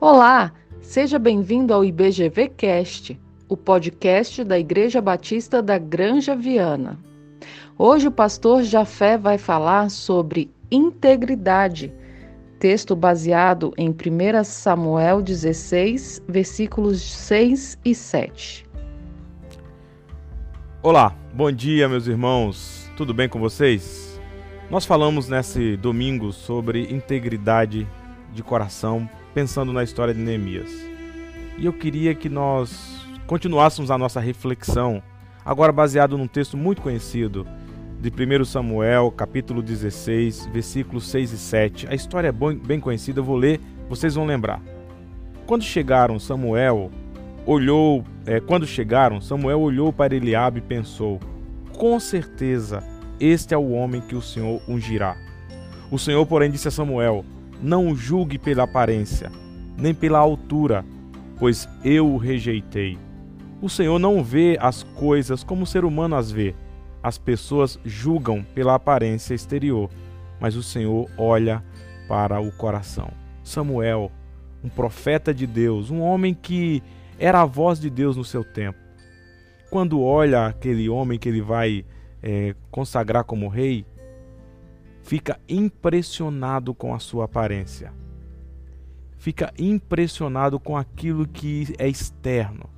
Olá, seja bem-vindo ao IBGV Cast, o podcast da Igreja Batista da Granja Viana. Hoje o pastor Jafé vai falar sobre integridade, texto baseado em 1 Samuel 16, versículos 6 e 7. Olá, bom dia, meus irmãos. Tudo bem com vocês? Nós falamos nesse domingo sobre integridade de coração pensando na história de Neemias. E eu queria que nós continuássemos a nossa reflexão, agora baseado num texto muito conhecido de 1 Samuel, capítulo 16, versículos 6 e 7. A história é bem conhecida, eu vou ler, vocês vão lembrar. Quando chegaram, Samuel olhou, é, quando chegaram, Samuel olhou para Eliabe e pensou: Com certeza, este é o homem que o Senhor ungirá. O Senhor, porém, disse a Samuel: não julgue pela aparência, nem pela altura, pois eu o rejeitei. O Senhor não vê as coisas como o ser humano as vê. As pessoas julgam pela aparência exterior, mas o Senhor olha para o coração. Samuel, um profeta de Deus, um homem que era a voz de Deus no seu tempo. Quando olha aquele homem que ele vai é, consagrar como rei, fica impressionado com a sua aparência, fica impressionado com aquilo que é externo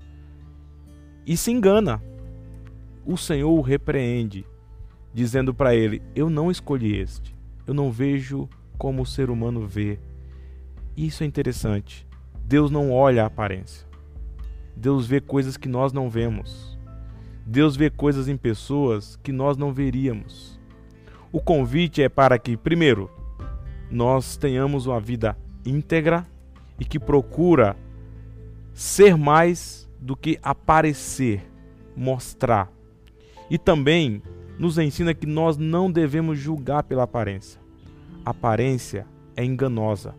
e se engana. O Senhor o repreende, dizendo para ele: Eu não escolhi este, eu não vejo como o ser humano vê. Isso é interessante. Deus não olha a aparência. Deus vê coisas que nós não vemos. Deus vê coisas em pessoas que nós não veríamos. O convite é para que, primeiro, nós tenhamos uma vida íntegra e que procura ser mais do que aparecer, mostrar. E também nos ensina que nós não devemos julgar pela aparência. A aparência é enganosa.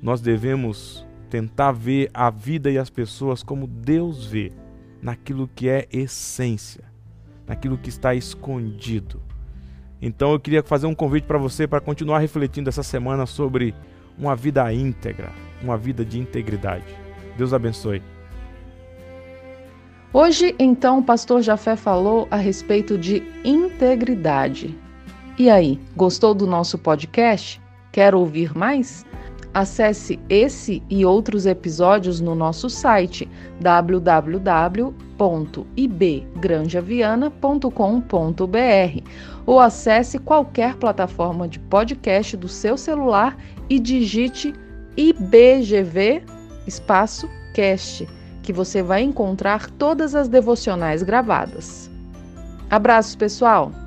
Nós devemos tentar ver a vida e as pessoas como Deus vê, naquilo que é essência, naquilo que está escondido. Então eu queria fazer um convite para você para continuar refletindo essa semana sobre uma vida íntegra, uma vida de integridade. Deus abençoe. Hoje, então, o pastor Jafé falou a respeito de integridade. E aí, gostou do nosso podcast? Quer ouvir mais? Acesse esse e outros episódios no nosso site www.ibgranjaviana.com.br ou acesse qualquer plataforma de podcast do seu celular e digite IBGV espaço cast, que você vai encontrar todas as devocionais gravadas. Abraços, pessoal!